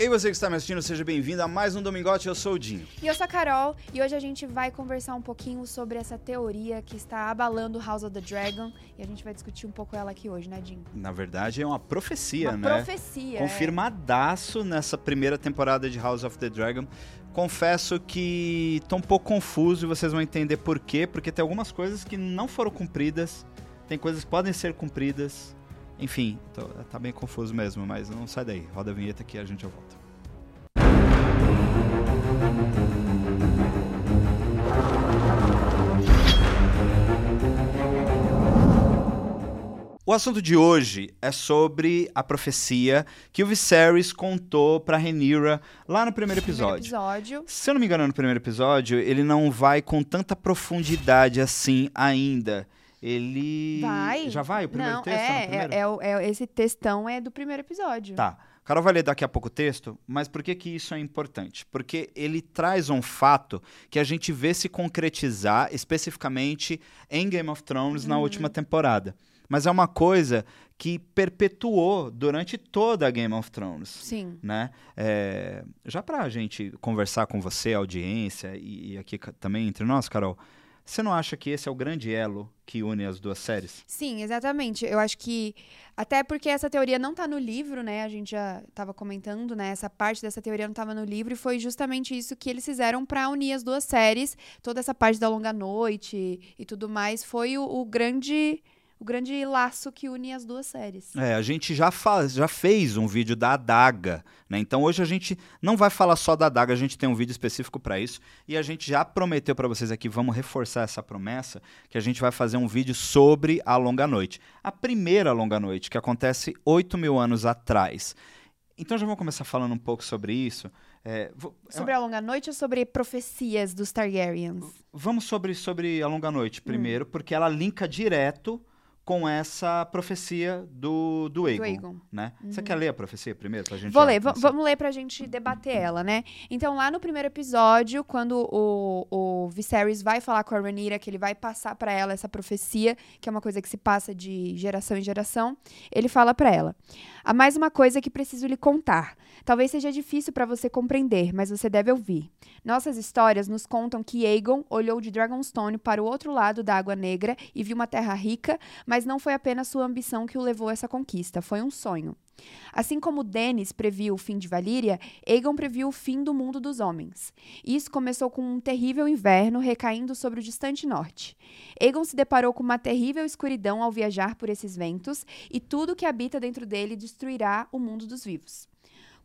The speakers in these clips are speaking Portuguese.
Ei, você que está me assistindo, seja bem-vindo a mais um Domingote, eu sou o Dinho. E eu sou a Carol, e hoje a gente vai conversar um pouquinho sobre essa teoria que está abalando House of the Dragon, e a gente vai discutir um pouco ela aqui hoje, né, Dinho? Na verdade, é uma profecia, Uma né? profecia. é. Confirmadaço nessa primeira temporada de House of the Dragon. Confesso que tô um pouco confuso e vocês vão entender por quê, porque tem algumas coisas que não foram cumpridas, tem coisas que podem ser cumpridas. Enfim, tô- tá bem confuso mesmo, mas não sai daí. Roda a vinheta que a gente já volta. O assunto de hoje é sobre a profecia que o Viserys contou pra Rhaenyra lá no primeiro Primeiro episódio. episódio. Se eu não me engano, no primeiro episódio, ele não vai com tanta profundidade assim ainda. Ele. Vai. Já vai? O primeiro Não, texto? no é, é, é, é- esse textão é do primeiro episódio. Tá. Carol vai ler daqui a pouco o texto, mas por que, que isso é importante? Porque ele traz um fato que a gente vê se concretizar especificamente em Game of Thrones na Uhum. última temporada. Mas é uma coisa que perpetuou durante toda a Game of Thrones. Sim. né? É, já pra gente conversar com você, audiência, e, e aqui também entre nós, Carol, você não acha que esse é o grande elo que une as duas séries? Sim, exatamente. Eu acho que. Até porque essa teoria não tá no livro, né? A gente já tava comentando, né? Essa parte dessa teoria não tava no livro, e foi justamente isso que eles fizeram pra unir as duas séries. Toda essa parte da longa noite e tudo mais foi o, o grande. O grande laço que une as duas séries. É, a gente já, faz, já fez um vídeo da adaga, né? Então hoje a gente não vai falar só da adaga, a gente tem um vídeo específico para isso e a gente já prometeu para vocês aqui, vamos reforçar essa promessa, que a gente vai fazer um vídeo sobre a longa noite. A primeira longa noite, que acontece 8 mil anos atrás. Então já vamos começar falando um pouco sobre isso. É, vou- Sobre a longa noite ou sobre profecias dos Targaryens? Vamos sobre, sobre a longa noite primeiro, Hum. porque ela linka direto com essa profecia do, do Aegon, Aegon. né? Você quer ler a profecia primeiro pra gente? Vou ler, vamos ler pra gente debater ela, né? Então, lá no primeiro episódio, quando o, o Viserys vai falar com a Rhaenyra, que ele vai passar pra ela essa profecia, que é uma coisa que se passa de geração em geração, ele fala pra ela: Há mais uma coisa que preciso lhe contar. Talvez seja difícil pra você compreender, mas você deve ouvir. Nossas histórias nos contam que Aegon olhou de Dragonstone para o outro lado da Água Negra e viu uma terra rica, mas não foi apenas sua ambição que o levou a essa conquista, foi um sonho. Assim como Dennis previu o fim de Valíria, Aegon previu o fim do mundo dos homens. Isso começou com um terrível inverno recaindo sobre o distante norte. Aegon se deparou com uma terrível escuridão ao viajar por esses ventos, e tudo que habita dentro dele destruirá o mundo dos vivos.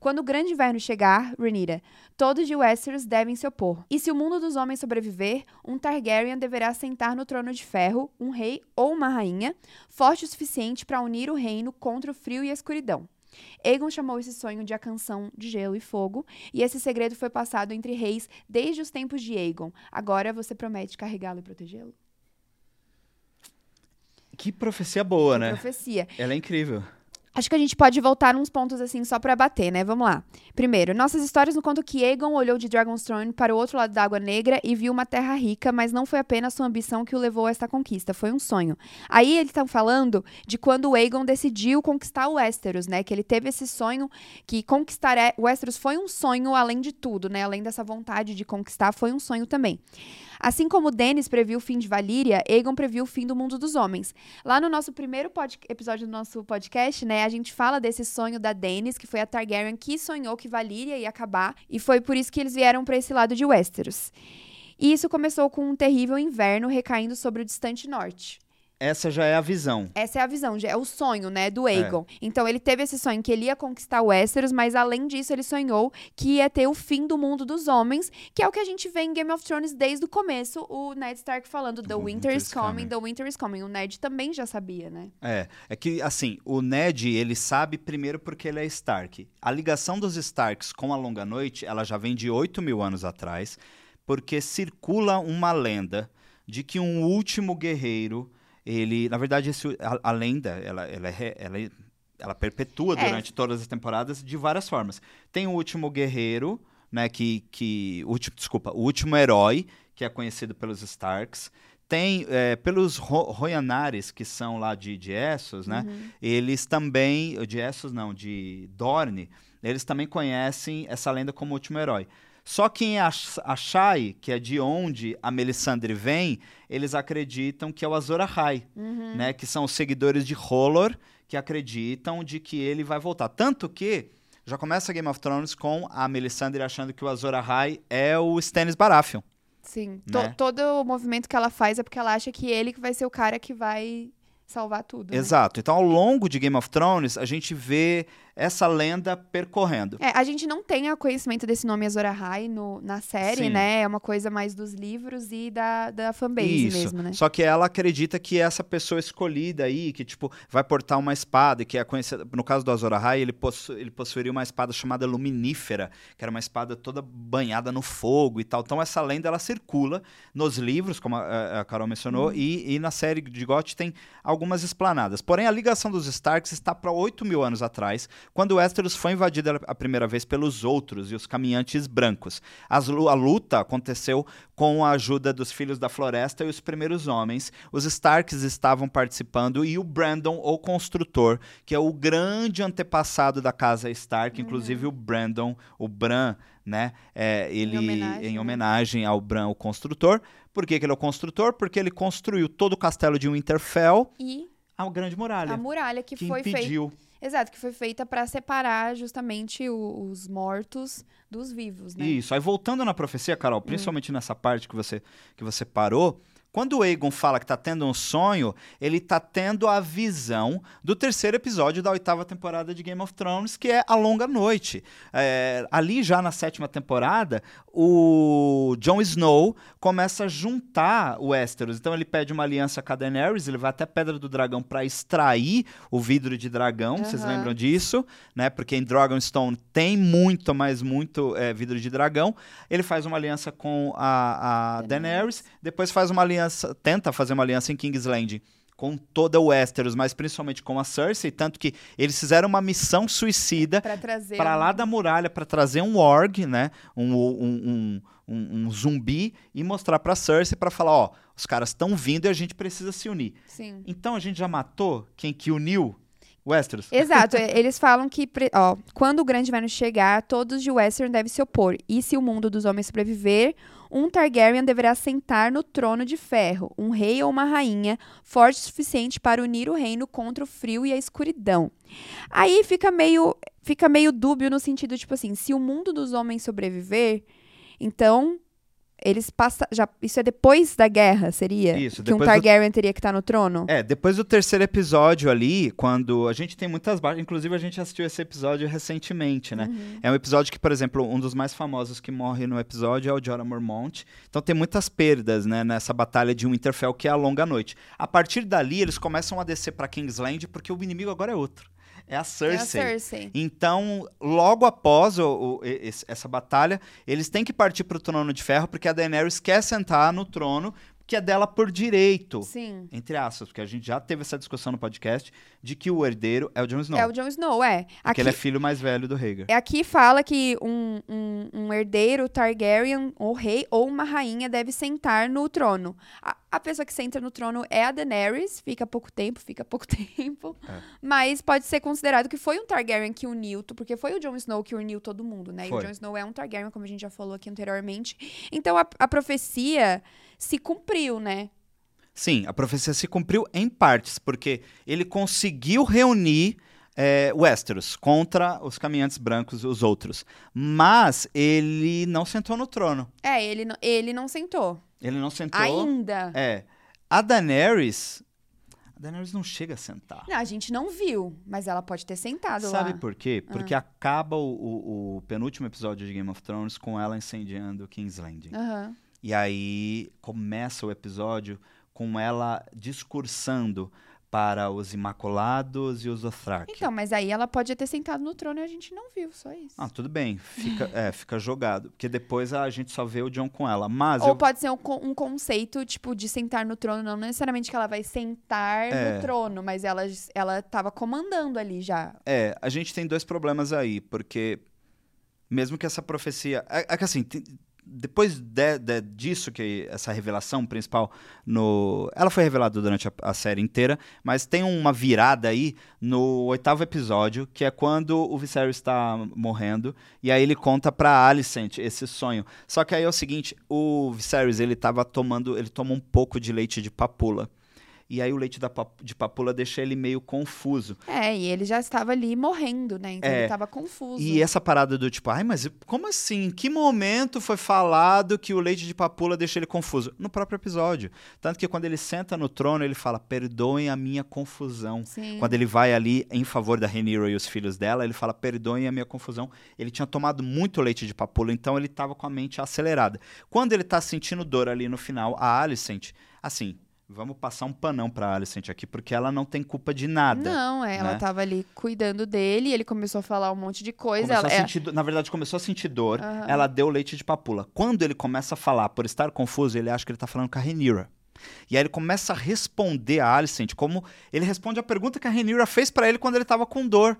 Quando o grande inverno chegar, Rhaenyra, todos de Westeros devem se opor. E se o mundo dos homens sobreviver, um Targaryen deverá sentar no trono de ferro, um rei ou uma rainha, forte o suficiente para unir o reino contra o frio e a escuridão. Aegon chamou esse sonho de a canção de gelo e fogo, e esse segredo foi passado entre reis desde os tempos de Aegon. Agora você promete carregá-lo e protegê-lo? Que profecia boa, né? Profecia. Ela é incrível. Acho que a gente pode voltar uns pontos assim só pra bater, né? Vamos lá. Primeiro, nossas histórias nos contam que Aegon olhou de Dragonstone para o outro lado da Água Negra e viu uma terra rica, mas não foi apenas sua ambição que o levou a esta conquista, foi um sonho. Aí eles estão falando de quando o Aegon decidiu conquistar o Westeros, né? Que ele teve esse sonho que conquistar é- o Westeros foi um sonho além de tudo, né? Além dessa vontade de conquistar, foi um sonho também. Assim como Dennis previu o fim de Valíria, Aegon previu o fim do mundo dos homens. Lá no nosso primeiro episódio do nosso podcast, né, a gente fala desse sonho da Dennis, que foi a Targaryen que sonhou que Valíria ia acabar, e foi por isso que eles vieram para esse lado de Westeros. E isso começou com um terrível inverno recaindo sobre o distante norte. Essa já é a visão. Essa é a visão, já é o sonho, né, do Aegon. Então ele teve esse sonho que ele ia conquistar o Westeros, mas além disso ele sonhou que ia ter o fim do mundo dos homens, que é o que a gente vê em Game of Thrones desde o começo, o Ned Stark falando The winter is coming, the winter is coming. O Ned também já sabia, né? É, é que assim, o Ned, ele sabe primeiro porque ele é Stark. A ligação dos Starks com a Longa Noite, ela já vem de 8 mil anos atrás, porque circula uma lenda de que um último guerreiro, ele, na verdade, esse- a, a lenda, ela, ela, é ela, é- ela perpetua É. durante todas as temporadas de várias formas. Tem o último guerreiro, né, que, que o último, desculpa, o último herói, que é conhecido pelos Starks. Tem, é, pelos Ro Royanares, que são lá de, de Essos, né? Uhum. Eles também, de Essos não, de Dorne, eles também conhecem essa lenda como o último herói. Só que em Ashai, que é de onde a Melisandre vem, eles acreditam que é o Azor Ahai, Uhum. né? Que são os seguidores de Rolor que acreditam de que ele vai voltar. Tanto que já começa Game of Thrones com a Melisandre achando que o Azor Ahai é o Stannis Baratheon. Sim. Né? todo o movimento que ela faz é porque ela acha que ele que vai ser o cara que vai salvar tudo. né? Exato. Então, ao longo de Game of Thrones, a gente vê essa lenda percorrendo. É, a gente não tem o conhecimento desse nome Azor Ahai no, na série, Sim. né? É uma coisa mais dos livros e da, da fanbase Isso. mesmo, né? Só que ela acredita que essa pessoa escolhida aí, que tipo, vai portar uma espada, e que é conhecida. No caso do Azor Ahai, ele, possu... ele possuiria uma espada chamada Luminífera, que era uma espada toda banhada no fogo e tal. Então essa lenda ela circula nos livros, como a, a Carol mencionou, Uhum. e, e na série de GOT tem algumas explanadas. Porém, a ligação dos Starks está para 8 mil anos atrás, quando Westeros foi invadida a primeira vez pelos outros e os caminhantes brancos. As a luta aconteceu com a ajuda dos Filhos da Floresta e os primeiros homens. Os Starks estavam participando e o Brandon, o construtor, que é o grande antepassado da casa Stark, inclusive o Brandon, o Bran, né? é, ele homenagem, em né? homenagem ao Bran, o construtor. Por que, que ele é o construtor? Porque ele construiu todo o castelo de Winterfell, E a Grande Muralha, a muralha que, que foi feita. Exato, que foi feita pra separar justamente o- os mortos dos vivos, né? Isso. Aí voltando na profecia, Carol, principalmente nessa parte que você, que você parou, quando o Aegon fala que tá tendo um sonho, ele tá tendo a visão do terceiro episódio da oitava temporada de Game of Thrones, que é A Longa Noite. É, ali já na sétima temporada, o Jon Snow começa a juntar o Westeros. Então ele pede uma aliança com a Daenerys, ele vai até Pedra do Dragão para extrair o vidro de dragão. Vocês Aham. lembram disso? Né? Porque em Dragonstone tem muito, mas muito é, vidro de dragão. Ele faz uma aliança com a, a Daenerys, depois faz uma aliança, tenta fazer uma aliança em King's Landing com toda o Westeros, mas principalmente com a Cersei, tanto que eles fizeram uma missão suicida para um- lá da muralha para trazer um org, né, um, um, um, um- um zumbi e mostrar para Cersei para falar, ó, os caras estão vindo e a gente precisa se unir. Sim. Então a gente já matou quem que uniu Westeros? Exato, e- eles falam que, ó, quando o grande inverno chegar, todos de Western devem se opor. E se o mundo dos homens sobreviver, um Targaryen deverá sentar no trono de ferro, um rei ou uma rainha, forte o suficiente para unir o reino contra o frio e a escuridão. Aí fica meio, fica meio dúbio no sentido, tipo assim, se o mundo dos homens sobreviver, então eles passam. Já, isso é depois da guerra, seria? Isso, que um depois do- Targaryen teria que estar no trono? É, depois do terceiro episódio ali, quando a gente tem muitas baixas, inclusive a gente assistiu esse episódio recentemente, né? Uhum. É um episódio que, por exemplo, um dos mais famosos que morre no episódio é o Jorah Mormont. Então tem muitas perdas, né, nessa batalha de Winterfell, que é a longa noite. A partir dali, eles começam a descer pra Kingsland, porque o inimigo agora é outro. É a É a Cersei. Cersei. Então, logo após o- o- esse- essa batalha, eles têm que partir pro trono de ferro, porque a Daenerys quer sentar no trono, que é dela por direito. Sim. Entre aspas, porque a gente já teve essa discussão no podcast de que o herdeiro é o Jon Snow. É o Jon Snow, é. Porque Aqui, ele é filho mais velho do Rhaegar. aqui fala que um, um, um herdeiro Targaryen, ou rei, ou uma rainha deve sentar no trono. A, a pessoa que senta no trono é a Daenerys, fica pouco tempo, fica pouco tempo. É. Mas pode ser considerado que foi um Targaryen que uniu, porque foi o Jon Snow que uniu todo mundo, né? E Foi. o Jon Snow é um Targaryen, como a gente já falou aqui anteriormente. Então a, a profecia se cumpriu, né? Sim, a profecia se cumpriu em partes, porque ele conseguiu reunir é, Westeros contra os caminhantes brancos, os outros. Mas ele não sentou no trono. É, ele, não- ele não sentou. Ele não sentou. Ainda. É. A Daenerys. A Daenerys não chega a sentar. Não, a gente não viu, mas ela pode ter sentado Sabe lá. por quê? Porque acaba o, o- o penúltimo episódio de Game of Thrones com ela incendiando King's Landing. Aham. E aí começa o episódio com ela discursando para os Imaculados e os Dothraki. Então, mas aí ela pode ter sentado no trono e a gente não viu, só isso. Ah, tudo bem, fica, é, fica jogado. Porque depois a gente só vê o John com ela. Mas Ou eu, pode ser um, um conceito, tipo, de sentar no trono, não necessariamente que ela vai sentar É. no trono, mas ela, ela tava comandando ali já. É, a gente tem dois problemas aí, porque mesmo que essa profecia. É, é que assim, tem, depois de, de, disso, que essa revelação principal no. Ela foi revelada durante a, a, série inteira, mas tem uma virada aí no oitavo episódio, que é quando o Viserys está morrendo, e aí ele conta pra Alicent esse sonho. Só que aí é o seguinte: o Viserys ele tava tomando. Ele toma um pouco de leite de papula e aí o leite da, de papula deixa ele meio confuso. É, e ele já estava ali morrendo, né? Então é, ele estava confuso. E essa parada do tipo, ai, mas como assim? Em que momento foi falado que o leite de papula deixa ele confuso? No próprio episódio. Tanto que quando ele senta no trono, ele fala, perdoem a minha confusão. Sim. Quando ele vai ali em favor da Rhaenyra e os filhos dela, ele fala, perdoem a minha confusão. Ele tinha tomado muito leite de papula, então ele estava com a mente acelerada. Quando ele está sentindo dor ali no final, a Alicent, assim, Vamos passar um panão pra Alicent aqui, porque ela não tem culpa de nada. Não, é, né? ela tava ali cuidando dele, ele começou a falar um monte de coisa. Ela, é... sentir, na verdade, começou a sentir dor, uhum. ela deu leite de papula. Quando ele começa a falar, por estar confuso, ele acha que ele tá falando com a Renira. E aí ele começa a responder a Alicent como ele responde a pergunta que a Renira fez para ele quando ele tava com dor.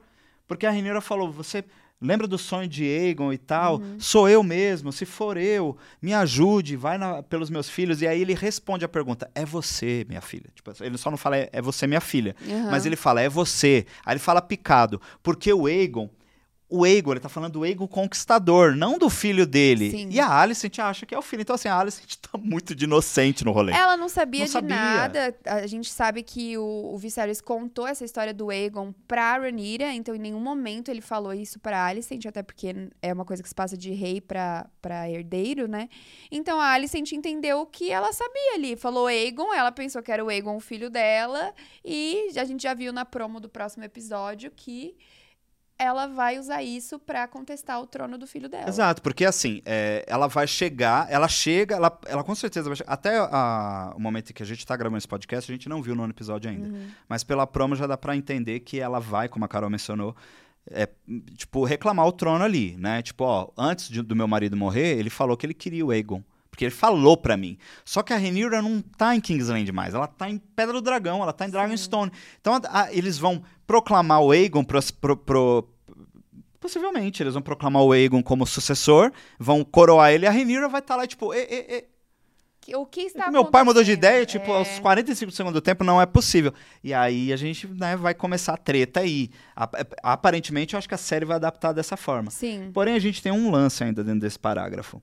Porque a Renira falou: "Você Lembra do sonho de Aegon e tal? Uhum. Sou eu mesmo, se for eu, me ajude, vai na, pelos meus filhos. E aí ele responde a pergunta: É você, minha filha? Tipo, ele só não fala é, é você, minha filha. Uhum. Mas ele fala: É você. Aí ele fala picado. Porque o Aegon o Aegon, ele tá falando do Aegon conquistador, não do filho dele. Sim. E a Alicent acha que é o filho. Então, assim, a Alicent tá muito de inocente no rolê. Ela não sabia não de sabia. nada. A gente sabe que o, o Viserys contou essa história do Aegon pra Rhaenyra, então em nenhum momento ele falou isso pra Alicent, até porque é uma coisa que se passa de rei pra, pra herdeiro, né? Então a Alicent entendeu o que ela sabia ali. Falou Aegon, ela pensou que era o Aegon o filho dela, e a gente já viu na promo do próximo episódio que ela vai usar isso para contestar o trono do filho dela. Exato, porque assim, é, ela vai chegar, ela chega, ela, ela com certeza vai chegar. Até a, o momento em que a gente tá gravando esse podcast, a gente não viu no episódio ainda. Uhum. Mas pela promo já dá para entender que ela vai, como a Carol mencionou, é, tipo, reclamar o trono ali, né? Tipo, ó, antes de, do meu marido morrer, ele falou que ele queria o Aegon. Porque ele falou para mim. Só que a Rhaenyra não tá em Kingsland mais. Ela tá em Pedra do Dragão, ela tá em Dragonstone. Então a, a, eles vão proclamar o Aegon pro, pro, pro, Possivelmente, eles vão proclamar o Aegon como sucessor, vão coroar ele e a Rhaenyra vai estar tá lá, tipo, e, e, e. O que está Meu pai mudou de ideia, tipo, é... aos 45 do segundo tempo não é possível. E aí a gente né, vai começar a treta aí. Aparentemente, eu acho que a série vai adaptar dessa forma. Sim. Porém, a gente tem um lance ainda dentro desse parágrafo.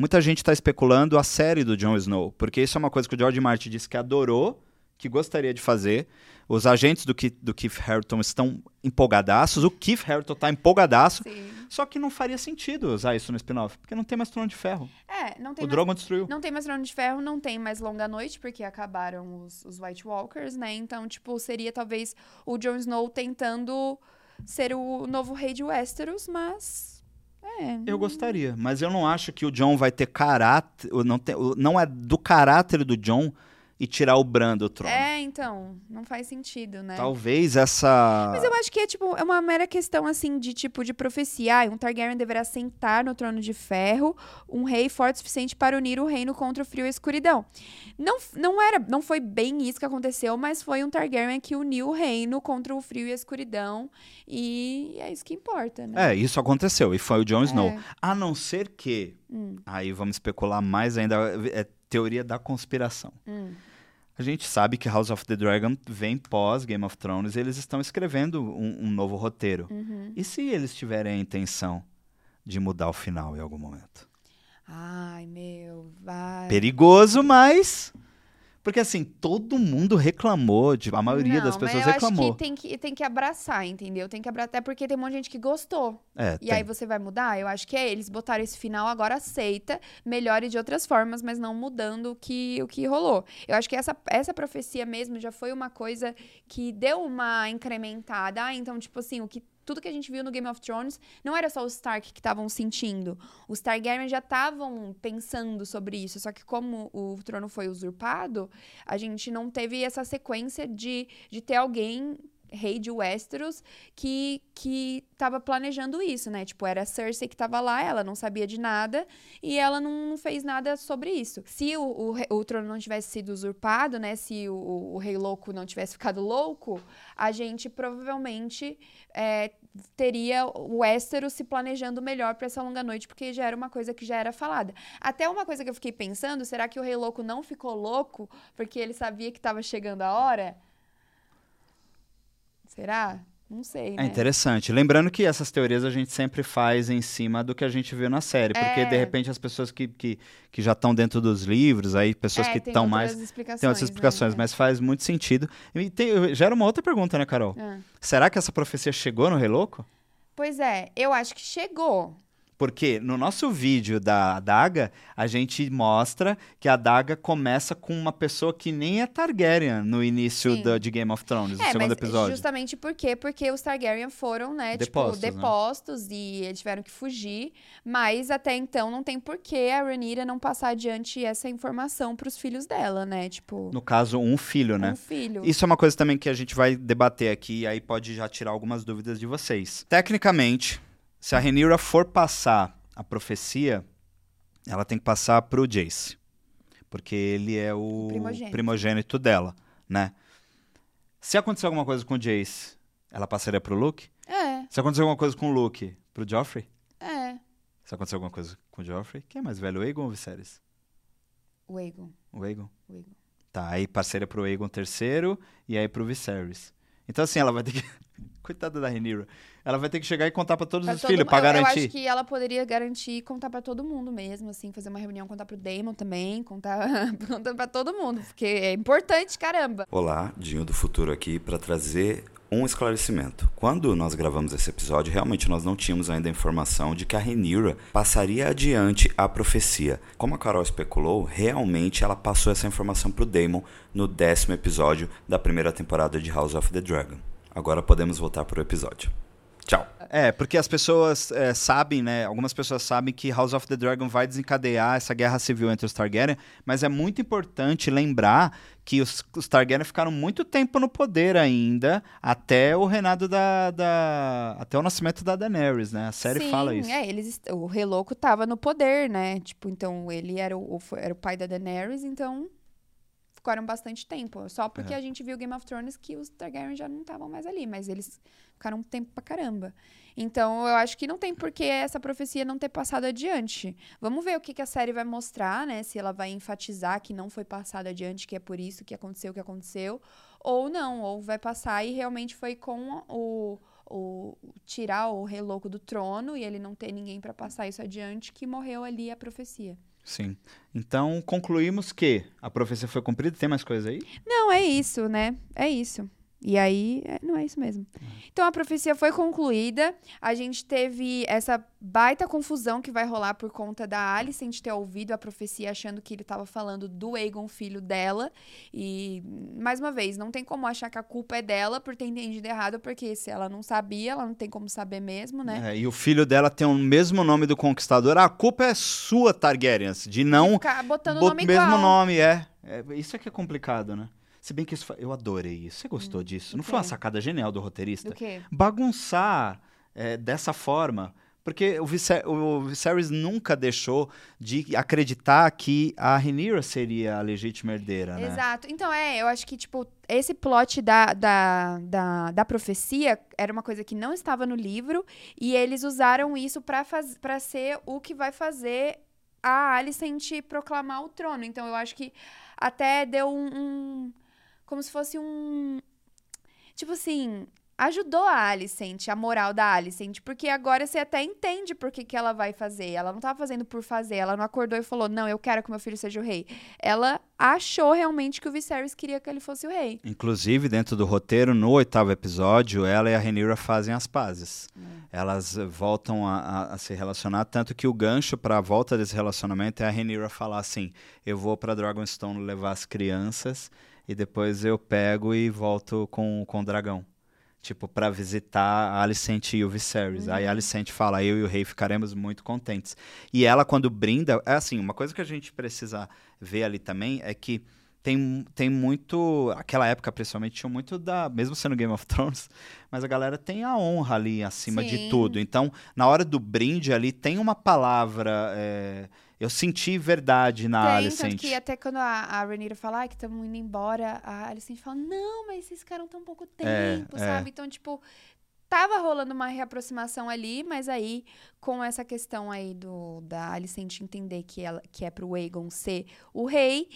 Muita gente está especulando a série do Jon Snow, porque isso é uma coisa que o George Martin disse que adorou, que gostaria de fazer. Os agentes do, Keith, do Keith Harrington estão empolgadaços, o Keith Harrington está empolgadaço. Sim. Só que não faria sentido usar isso no spin-off, porque não tem mais Trono de Ferro. É, não tem o mais, Drogon destruiu. Não tem mais Trono de Ferro, não tem mais Longa Noite, porque acabaram os, os White Walkers, né? Então, tipo, seria talvez o Jon Snow tentando ser o novo rei de Westeros, mas é, eu gostaria, mas eu não acho que o John vai ter caráter. Não, tem, não é do caráter do John e tirar o Bran do trono. É, então, não faz sentido, né? Talvez essa. Mas eu acho que é tipo, é uma mera questão assim de tipo de profecia. Ah, um Targaryen deverá sentar no trono de ferro, um rei forte o suficiente para unir o reino contra o frio e a escuridão. Não, não era, não foi bem isso que aconteceu, mas foi um Targaryen que uniu o reino contra o frio e a escuridão e é isso que importa, né? É, isso aconteceu e foi o Jon Snow. É. A não ser que, hum. aí vamos especular mais ainda, é teoria da conspiração. Hum a gente sabe que House of the Dragon vem pós Game of Thrones e eles estão escrevendo um, um novo roteiro. Uhum. E se eles tiverem a intenção de mudar o final em algum momento? Ai, meu, vai. Perigoso, mas porque assim, todo mundo reclamou, tipo, a maioria não, das pessoas mas eu reclamou. Acho que tem, que tem que abraçar, entendeu? Tem que abraçar, até porque tem um monte de gente que gostou. É, e tem. aí você vai mudar? Eu acho que é eles botaram esse final, agora aceita, melhore de outras formas, mas não mudando o que, o que rolou. Eu acho que essa, essa profecia mesmo já foi uma coisa que deu uma incrementada. Ah, então, tipo assim, o que tudo que a gente viu no Game of Thrones não era só os Stark que estavam sentindo. Os Targaryen já estavam pensando sobre isso. Só que como o trono foi usurpado, a gente não teve essa sequência de, de ter alguém rei de Westeros que que estava planejando isso, né? Tipo, era a Cersei que estava lá, ela não sabia de nada e ela não, fez nada sobre isso. Se o, o, o trono não tivesse sido usurpado, né? Se o, o, o, rei louco não tivesse ficado louco, a gente provavelmente é, teria o Westeros se planejando melhor para essa longa noite, porque já era uma coisa que já era falada. Até uma coisa que eu fiquei pensando, será que o rei louco não ficou louco porque ele sabia que estava chegando a hora? Será? Não sei, é né? É interessante. Lembrando que essas teorias a gente sempre faz em cima do que a gente viu na série. Porque, é... de repente, as pessoas que, que, que já estão dentro dos livros, aí pessoas é, que estão mais... Tem outras explicações, né? mas faz muito sentido. E tem, gera uma outra pergunta, né, Carol? Ah. Será que essa profecia chegou no Rei Louco? Pois é, eu acho que chegou. Porque no nosso vídeo da adaga, a gente mostra que a adaga começa com uma pessoa que nem é Targaryen no início do, de Game of Thrones, é, no segundo episódio. Justamente por quê? Porque os Targaryen foram, né, depostos, tipo, depostos né? e eles tiveram que fugir. Mas até então não tem porquê a Rhaenyra não passar adiante essa informação para os filhos dela, né? Tipo. No caso, um filho, né? Um filho. Isso é uma coisa também que a gente vai debater aqui, e aí pode já tirar algumas dúvidas de vocês. Tecnicamente se a Rhaenyra for passar a profecia, ela tem que passar pro Jace. Porque ele é o, primogênito. primogênito. dela, né? Se acontecer alguma coisa com o Jace, ela passaria pro Luke? É. Se acontecer alguma coisa com o Luke, pro Joffrey? É. Se acontecer alguma coisa com o Joffrey, quem é mais velho, o Aegon ou o Viserys? O Aegon. O Aegon? O Aegon. Tá, aí parceira pro Aegon terceiro e aí pro Viserys. Então assim, ela vai ter que... Coitada da Rhaenyra. Ela vai ter que chegar e contar para todos pra os todo filhos, para garantir. Eu acho que ela poderia garantir e contar para todo mundo mesmo, assim, fazer uma reunião, contar pro Damon também, contar, contar para todo mundo, porque é importante, caramba. Olá, Dinho do Futuro aqui para trazer um esclarecimento. Quando nós gravamos esse episódio, realmente nós não tínhamos ainda a informação de que a Rhaenyra passaria adiante a profecia. Como a Carol especulou, realmente ela passou essa informação pro Damon no décimo episódio da primeira temporada de House of the Dragon. Agora podemos voltar pro episódio. Tchau. É, porque as pessoas é, sabem, né? Algumas pessoas sabem que House of the Dragon vai desencadear essa guerra civil entre os Targaryen, mas é muito importante lembrar que os, os Targaryen ficaram muito tempo no poder ainda, até o reinado da, da, até o nascimento da Daenerys, né? A série Sim, fala isso. É, eles, o Rei Louco tava no poder, né? Tipo, então ele era o, era o pai da Daenerys, então ficaram bastante tempo. Só porque é. a gente viu Game of Thrones que os Targaryen já não estavam mais ali, mas eles ficaram um tempo pra caramba. Então, eu acho que não tem por que essa profecia não ter passado adiante. Vamos ver o que, que a série vai mostrar, né? Se ela vai enfatizar que não foi passado adiante, que é por isso que aconteceu o que aconteceu, ou não, ou vai passar e realmente foi com o, o tirar o rei louco do trono e ele não ter ninguém para passar isso adiante que morreu ali a profecia. Sim. Então, concluímos que a profecia foi cumprida. Tem mais coisa aí? Não, é isso, né? É isso. E aí, é, não é isso mesmo. Então a profecia foi concluída. A gente teve essa baita confusão que vai rolar por conta da Alicent ter ouvido a profecia achando que ele estava falando do Aegon, filho dela. E, mais uma vez, não tem como achar que a culpa é dela por ter entendido errado, porque se ela não sabia, ela não tem como saber mesmo, né? É, e o filho dela tem o mesmo nome do conquistador. A culpa é sua, Targaryen, de não. Ficar botando o nome mesmo igual. nome, é. é. Isso é que é complicado, né? Se bem que isso, eu adorei isso. Você gostou hum, disso? Não foi uma sacada genial do roteirista? Do quê? Bagunçar é, dessa forma. Porque o, Viser o Viserys nunca deixou de acreditar que a Rhaenyra seria a legítima herdeira, né? Exato. Então, é, eu acho que, tipo, esse plot da, da, da, da profecia era uma coisa que não estava no livro e eles usaram isso para ser o que vai fazer a Alicent proclamar o trono. Então, eu acho que até deu um, um como se fosse um. Tipo assim, ajudou a Alicent, a moral da Alicent, porque agora você até entende por que, que ela vai fazer. Ela não tava fazendo por fazer, ela não acordou e falou, não, eu quero que meu filho seja o rei. Ela achou realmente que o Viserys queria que ele fosse o rei. Inclusive, dentro do roteiro, no oitavo episódio, ela e a Rhaenyra fazem as pazes. É. Elas voltam a, a, a, se relacionar, tanto que o gancho para a volta desse relacionamento é a Rhaenyra falar assim, eu vou para Dragonstone levar as crianças e depois eu pego e volto com, com o dragão. Tipo, para visitar a Alicent e o Viserys. Uhum. Aí a Alicent fala, eu e o rei ficaremos muito contentes. E ela, quando brinda, é assim, uma coisa que a gente precisa ver ali também é que tem, tem muito. Aquela época, principalmente, tinha muito da. Mesmo sendo Game of Thrones, mas a galera tem a honra ali acima Sim. de tudo. Então, na hora do brinde ali, tem uma palavra. é, eu senti verdade na Tem, Alicent. tanto que até quando a, a Rhaenyra fala "Ai, que estamos indo embora, a Alicent fala, não, mas esses ficaram tão pouco É, tempo, é. sabe? Então, tipo, tava rolando uma reaproximação ali, mas aí, com essa questão aí do da Alicent entender que, ela, que é pro Aegon ser o rei,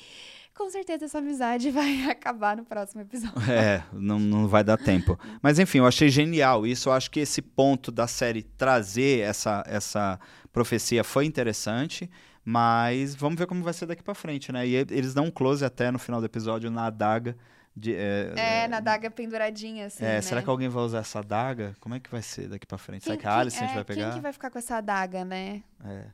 com certeza essa amizade vai acabar no próximo episódio. É, não, não vai dar tempo. Mas enfim, eu achei genial isso. Eu acho que esse ponto da série trazer essa, essa profecia foi interessante. Mas vamos ver como vai ser daqui pra frente, né? E eles dão um close até no final do episódio na adaga. De, é, É, na daga penduradinha, assim, é, né? será que alguém vai usar essa adaga? Como é que vai ser daqui pra frente? será que a Alicent é, vai pegar? Quem que vai ficar com essa adaga, né? É,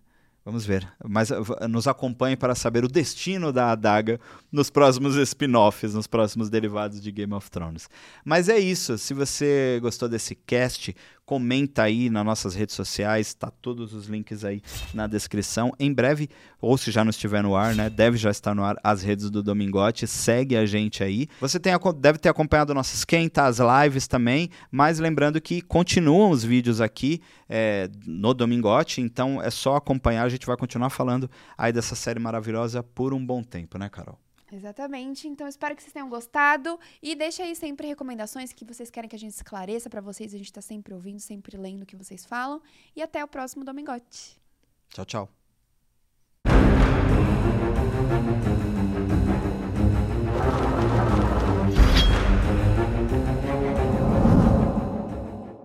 vamos ver. Mas v- nos acompanhe para saber o destino da adaga nos próximos spin-offs, nos próximos derivados de Game of Thrones. Mas é isso. Se você gostou desse cast, comenta aí nas nossas redes sociais, tá todos os links aí na descrição. Em breve, ou se já não estiver no ar, né, deve já estar no ar as redes do Domingote. Segue a gente aí. Você tem, deve ter acompanhado nossas esquenta, as lives também, mas lembrando que continuam os vídeos aqui é, no Domingote, então é só acompanhar, a gente vai continuar falando aí dessa série maravilhosa por um bom tempo, né, Carol? Exatamente. Então, espero que vocês tenham gostado. E deixa aí sempre recomendações que vocês querem que a gente esclareça para vocês. A gente está sempre ouvindo, sempre lendo o que vocês falam. E até o próximo Domingote. Tchau, tchau.